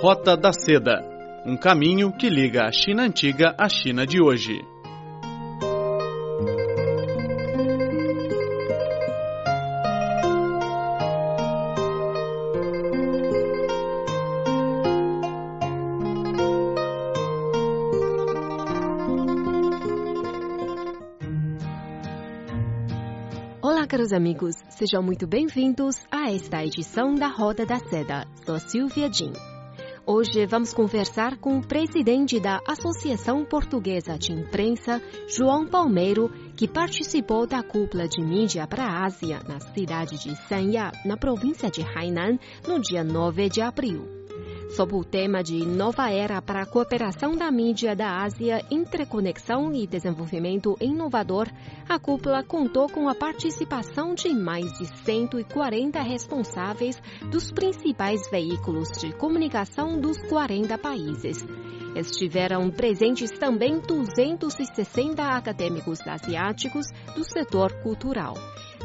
Rota da Seda um caminho que liga a China antiga à China de hoje. Olá, caros amigos, sejam muito bem-vindos a esta edição da Roda da Seda. Sou Silvia Jin. Hoje vamos conversar com o presidente da Associação Portuguesa de Imprensa, João Palmeiro, que participou da cúpula de mídia para a Ásia na cidade de Sanya, na província de Hainan, no dia 9 de abril sob o tema de Nova Era para a Cooperação da Mídia da Ásia, Interconexão e Desenvolvimento Inovador, a cúpula contou com a participação de mais de 140 responsáveis dos principais veículos de comunicação dos 40 países. Estiveram presentes também 260 acadêmicos asiáticos do setor cultural.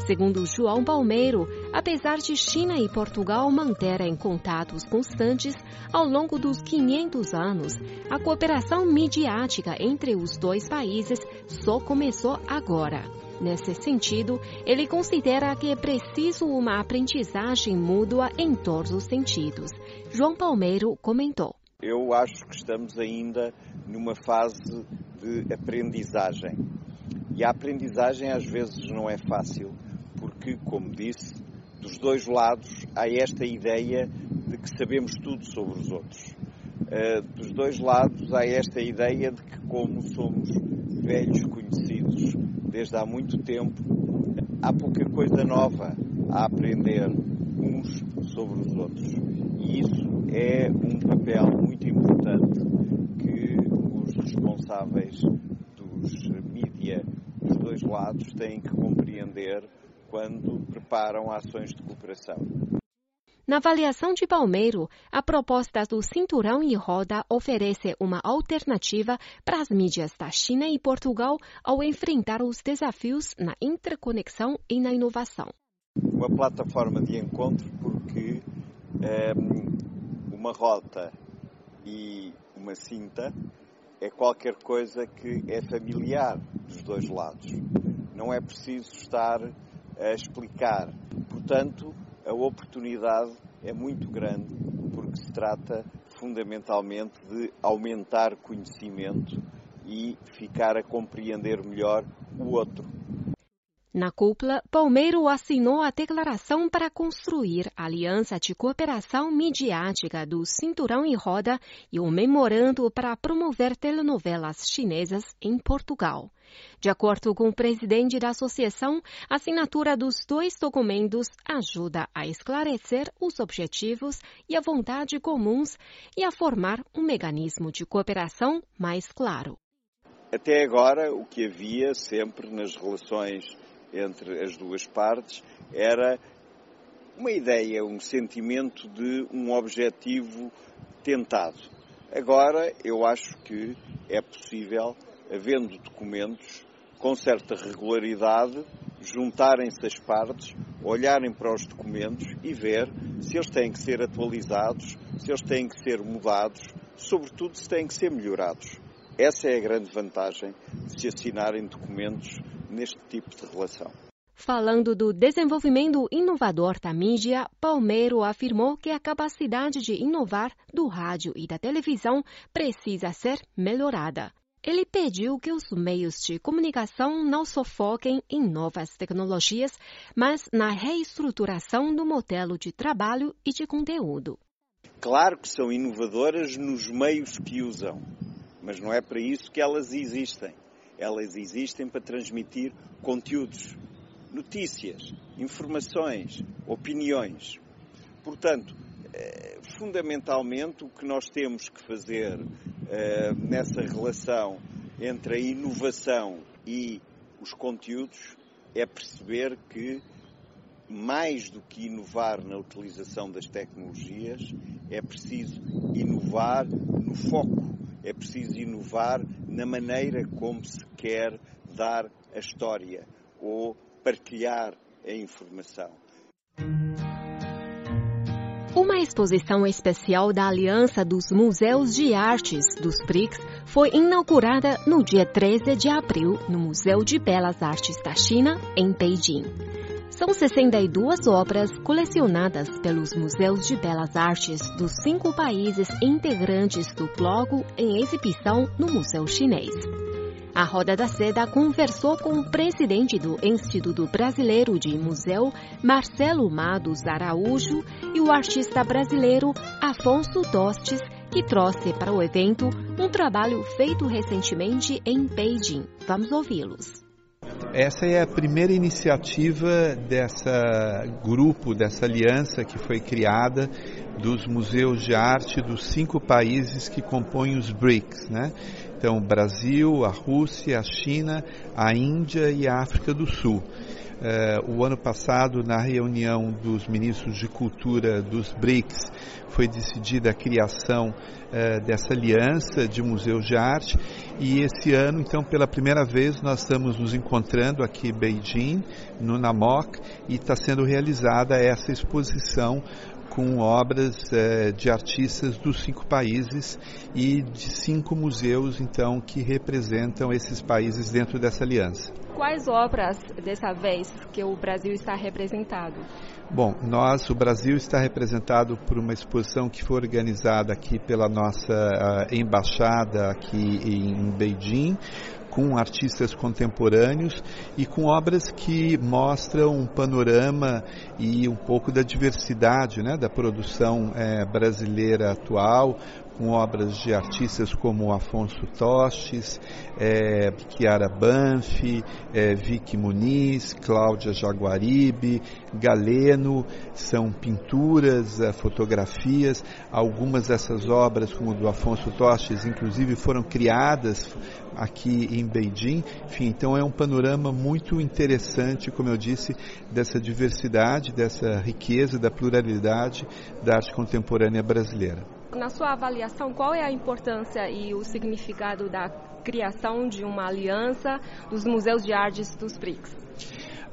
Segundo João Palmeiro, apesar de China e Portugal manterem contatos constantes ao longo dos 500 anos, a cooperação midiática entre os dois países só começou agora. Nesse sentido, ele considera que é preciso uma aprendizagem mútua em todos os sentidos. João Palmeiro comentou. Eu acho que estamos ainda numa fase de aprendizagem. E a aprendizagem às vezes não é fácil, porque, como disse, dos dois lados há esta ideia de que sabemos tudo sobre os outros. Uh, dos dois lados há esta ideia de que, como somos velhos conhecidos desde há muito tempo, há pouca coisa nova a aprender uns sobre os outros. E isso é um papel muito importante que os responsáveis dos mídia dos dois lados têm que compreender quando preparam ações de cooperação. Na avaliação de Palmeiro, a proposta do cinturão e roda oferece uma alternativa para as mídias da China e Portugal ao enfrentar os desafios na interconexão e na inovação. Uma plataforma de encontro porque uma rota e uma cinta é qualquer coisa que é familiar dos dois lados. Não é preciso estar a explicar. Portanto, a oportunidade é muito grande porque se trata fundamentalmente de aumentar conhecimento e ficar a compreender melhor o outro. Na cúpula, Palmeiro assinou a declaração para construir a Aliança de Cooperação Midiática do Cinturão e Roda e o memorando para promover telenovelas chinesas em Portugal. De acordo com o presidente da associação, a assinatura dos dois documentos ajuda a esclarecer os objetivos e a vontade comuns e a formar um mecanismo de cooperação mais claro. Até agora, o que havia sempre nas relações entre as duas partes era uma ideia, um sentimento de um objetivo tentado. Agora, eu acho que é possível, havendo documentos, com certa regularidade, juntarem-se as partes, olharem para os documentos e ver se eles têm que ser atualizados, se eles têm que ser mudados, sobretudo se têm que ser melhorados. Essa é a grande vantagem de se assinarem documentos neste tipo de relação. Falando do desenvolvimento inovador da mídia, Palmeiro afirmou que a capacidade de inovar do rádio e da televisão precisa ser melhorada. Ele pediu que os meios de comunicação não só foquem em novas tecnologias, mas na reestruturação do modelo de trabalho e de conteúdo. Claro que são inovadoras nos meios que usam, mas não é para isso que elas existem. Elas existem para transmitir conteúdos, notícias, informações, opiniões. Portanto, eh, fundamentalmente, o que nós temos que fazer eh, nessa relação entre a inovação e os conteúdos é perceber que, mais do que inovar na utilização das tecnologias, é preciso inovar no foco é preciso inovar na maneira como se quer dar a história ou partilhar a informação. Uma exposição especial da Aliança dos Museus de Artes dos BRICS foi inaugurada no dia 13 de abril no Museu de Belas Artes da China, em Beijing. São 62 obras colecionadas pelos Museus de Belas Artes dos cinco países integrantes do bloco em exibição no Museu Chinês. A Roda da Seda conversou com o presidente do Instituto Brasileiro de Museu, Marcelo Mados Araújo, e o artista brasileiro Afonso Dostes, que trouxe para o evento um trabalho feito recentemente em Beijing. Vamos ouvi-los. Essa é a primeira iniciativa dessa grupo, dessa aliança que foi criada dos museus de arte dos cinco países que compõem os BRICS, né? Então, o Brasil, a Rússia, a China, a Índia e a África do Sul. Uh, o ano passado, na reunião dos ministros de cultura dos BRICS, foi decidida a criação uh, dessa aliança de museus de arte e esse ano, então, pela primeira vez, nós estamos nos encontrando aqui em Beijing, no Namok, e está sendo realizada essa exposição com obras eh, de artistas dos cinco países e de cinco museus, então, que representam esses países dentro dessa aliança. Quais obras dessa vez que o Brasil está representado? Bom, nós, o Brasil está representado por uma exposição que foi organizada aqui pela nossa uh, embaixada aqui em Beijing, com artistas contemporâneos e com obras que mostram um panorama e um pouco da diversidade né, da produção é, brasileira atual, com obras de artistas como Afonso Tostes, é, Chiara Banfi, é, Vicky Muniz, Cláudia Jaguaribe, Galeno, são pinturas, é, fotografias. Algumas dessas obras, como do Afonso Tostes, inclusive foram criadas aqui em Beijing. Enfim, então é um panorama muito interessante, como eu disse, dessa diversidade, dessa riqueza, da pluralidade da arte contemporânea brasileira. Na sua avaliação, qual é a importância e o significado da criação de uma aliança dos museus de artes dos BRICS?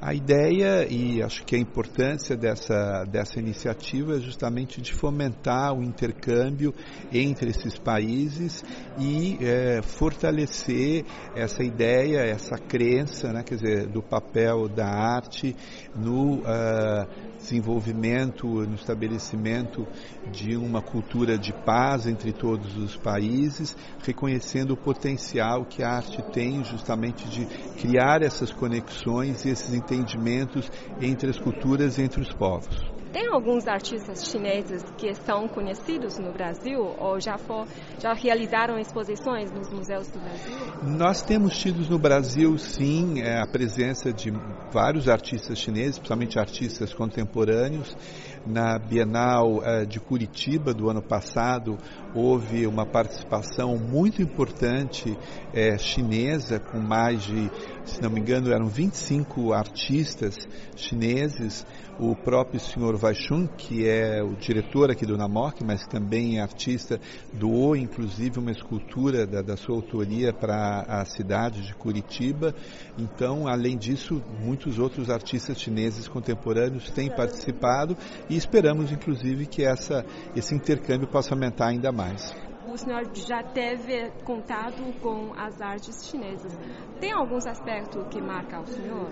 A ideia e acho que a importância dessa, dessa iniciativa é justamente de fomentar o intercâmbio entre esses países e é, fortalecer essa ideia, essa crença, né, quer dizer, do papel da arte no uh, desenvolvimento, no estabelecimento de uma cultura de paz entre todos os países, reconhecendo o potencial que a arte tem justamente de criar essas conexões e esses entendimentos entre as culturas entre os povos. Tem alguns artistas chineses que são conhecidos no Brasil ou já, for, já realizaram exposições nos museus do Brasil? Nós temos tido no Brasil, sim, é, a presença de vários artistas chineses, principalmente artistas contemporâneos. Na Bienal é, de Curitiba do ano passado, houve uma participação muito importante é, chinesa, com mais de, se não me engano, eram 25 artistas chineses. O próprio senhor Vaishun, que é o diretor aqui do Namok, mas também é artista, doou inclusive uma escultura da, da sua autoria para a cidade de Curitiba. Então, além disso, muitos outros artistas chineses contemporâneos têm participado e esperamos inclusive que essa, esse intercâmbio possa aumentar ainda mais mais. O senhor já teve contato com as artes chinesas. Tem alguns aspectos que marcam o senhor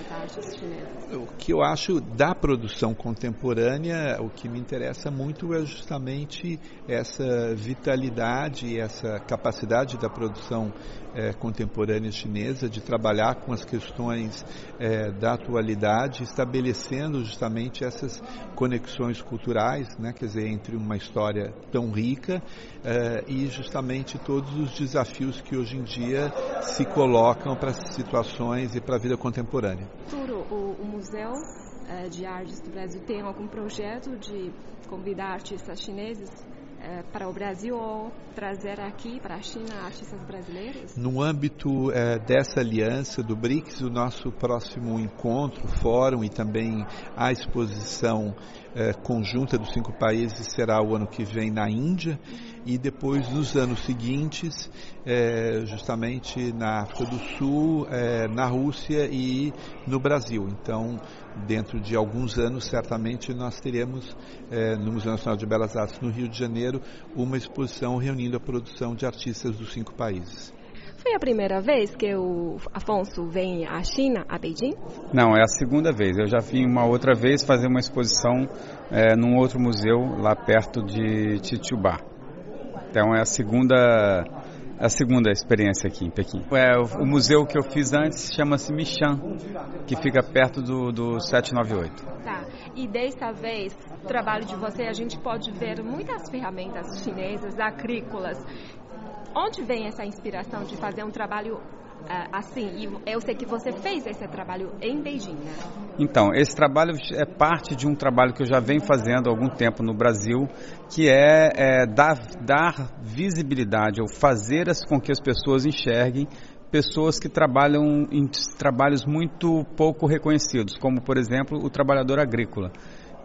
as artes chinesas? O que eu acho da produção contemporânea, o que me interessa muito é justamente essa vitalidade, essa capacidade da produção é, contemporânea chinesa de trabalhar com as questões é, da atualidade, estabelecendo justamente essas conexões culturais, né, quer dizer, entre uma história tão rica é, e justamente todos os desafios que hoje em dia se colocam para as situações e para a vida contemporânea. Turo, o, o Museu é, de Artes do Brasil tem algum projeto de convidar artistas chineses é, para o Brasil ou trazer aqui para a China artistas brasileiros? No âmbito é, dessa aliança do BRICS, o nosso próximo encontro, fórum e também a exposição é, conjunta dos cinco países será o ano que vem na Índia e depois nos anos seguintes, é, justamente na África do Sul, é, na Rússia e no Brasil. Então, dentro de alguns anos, certamente nós teremos no Museu Nacional de Belas Artes no Rio de Janeiro uma exposição reunindo a produção de artistas dos cinco países. Foi a primeira vez que o Afonso vem à China, a Beijing? Não, é a segunda vez. Eu já vim uma outra vez fazer uma exposição é, num outro museu lá perto de Titiubá. Então é a segunda a segunda experiência aqui em Pequim. É, o, o museu que eu fiz antes chama-se Michan, que fica perto do, do 798. Tá. E desta vez, o trabalho de você, a gente pode ver muitas ferramentas chinesas, agrícolas, onde vem essa inspiração de fazer um trabalho Uh, assim, e eu sei que você fez esse trabalho em Beijing, né? Então, esse trabalho é parte de um trabalho que eu já venho fazendo há algum tempo no Brasil, que é, é dar, dar visibilidade, ou fazer com que as pessoas enxerguem pessoas que trabalham em trabalhos muito pouco reconhecidos, como, por exemplo, o trabalhador agrícola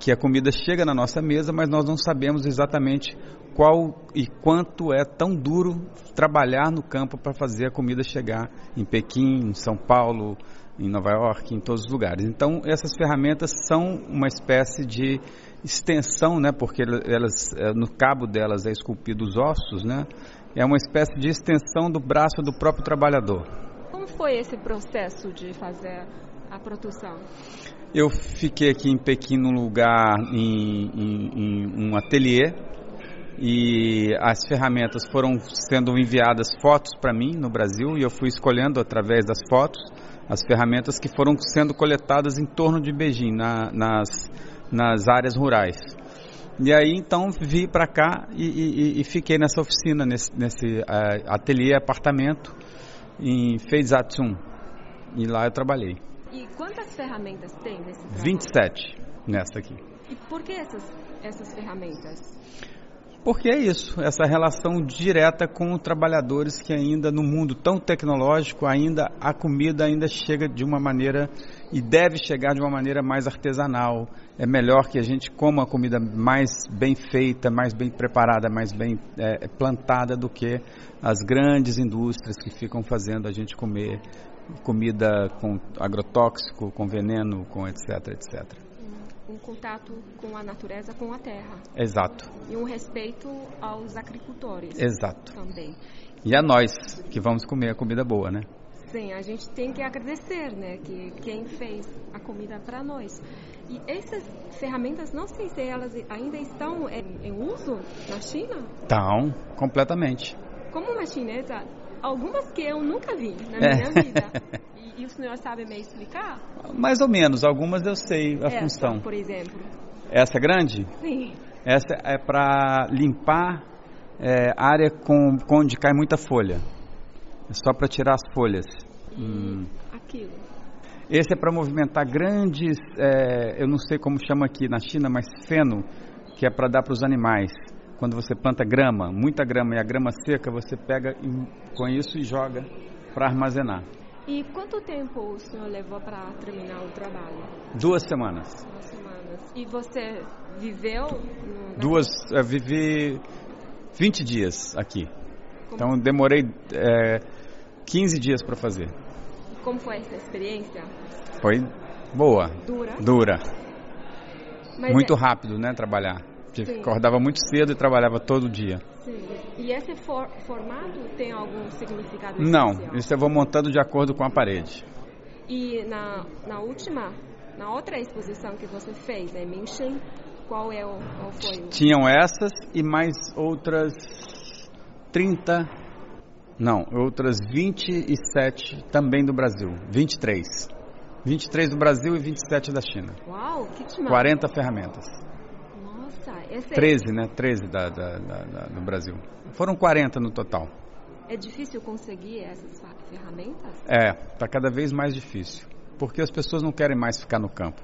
que a comida chega na nossa mesa, mas nós não sabemos exatamente qual e quanto é tão duro trabalhar no campo para fazer a comida chegar em Pequim, em São Paulo, em Nova York, em todos os lugares. Então, essas ferramentas são uma espécie de extensão, né, porque elas, é, no cabo delas é esculpido os ossos, né, é uma espécie de extensão do braço do próprio trabalhador. Como foi esse processo de fazer a produção? Eu fiquei aqui em Pequim num lugar, em, em, em um ateliê, e as ferramentas foram sendo enviadas fotos para mim no Brasil e eu fui escolhendo através das fotos as ferramentas que foram sendo coletadas em torno de Beijing, na, nas, nas áreas rurais. E aí então vi para cá e, e, e, fiquei nessa oficina, nesse, nesse uh, ateliê apartamento em Feizatsum. E lá eu trabalhei. E quantas ferramentas tem nesse trabalho? 27 nessa aqui. E por que essas, essas ferramentas? Porque é isso, essa relação direta com trabalhadores que ainda no mundo tão tecnológico, ainda a comida ainda chega de uma maneira e deve chegar de uma maneira mais artesanal. É melhor que a gente coma a comida mais bem feita, mais bem preparada, mais bem é, plantada do que as grandes indústrias que ficam fazendo a gente comer comida com agrotóxico, com veneno, com etc, etc. Um contato com a natureza, com a terra. Exato. E um respeito aos agricultores. Exato. Também. E a nós que vamos comer a comida boa, né? Sim, a gente tem que agradecer, né, que quem fez a comida para nós. E essas ferramentas, não sei se elas ainda estão em, em uso na China? Estão, completamente. Como uma chinesa, algumas que eu nunca vi na minha é. vida. E, e, o senhor sabe me explicar? Mais ou menos, algumas eu sei a Essa, função. por exemplo. Essa grande? Sim. Essa é para limpar é, área com, onde cai muita folha. É só para tirar as folhas. Hum. aquilo. Esse é para movimentar grandes, é, eu não sei como chama aqui na China, mas feno, que é para dar para os animais quando você planta grama, muita grama e a grama seca, você pega com isso e joga para armazenar. E quanto tempo o senhor levou para terminar o trabalho? Duas semanas. Duas semanas. E você viveu? No... Duas, eu vivi 20 dias aqui. Como... Então demorei é, 15 dias para fazer. Como foi essa experiência? Foi boa. Dura? Dura. Mas Muito é... rápido, né, trabalhar. Sim. Acordava muito cedo e trabalhava todo dia. Sim. E esse for, formato tem algum significado Não, especial? isso eu vou montando de acordo com a parede. E na, na última, na outra exposição que você fez, em Minchin, qual, é o, qual foi o... Tinham essas e mais outras 30, não, outras 27 também do Brasil, 23. 23 do Brasil e 27 da China. Uau, que demais. 40 ferramentas. Esse 13, é... né? 13 da, da, da, da, do Brasil. Foram 40 no total. É difícil conseguir essas ferramentas? É, está cada vez mais difícil. Porque as pessoas não querem mais ficar no campo.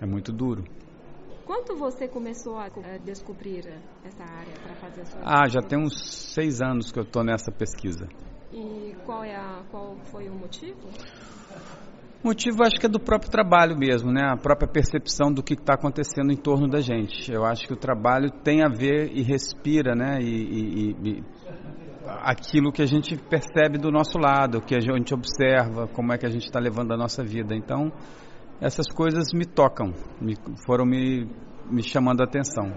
É muito duro. Quanto você começou a descobrir essa área para fazer a sua Ah, já tem uns seis anos que eu estou nessa pesquisa. E qual, é a, qual foi o motivo? O motivo acho que é do próprio trabalho mesmo, né? A própria percepção do que está acontecendo em torno da gente. Eu acho que o trabalho tem a ver e respira, né? E, e, e aquilo que a gente percebe do nosso lado, que a gente observa, como é que a gente está levando a nossa vida. Então, essas coisas me tocam, me, foram me, me chamando a atenção.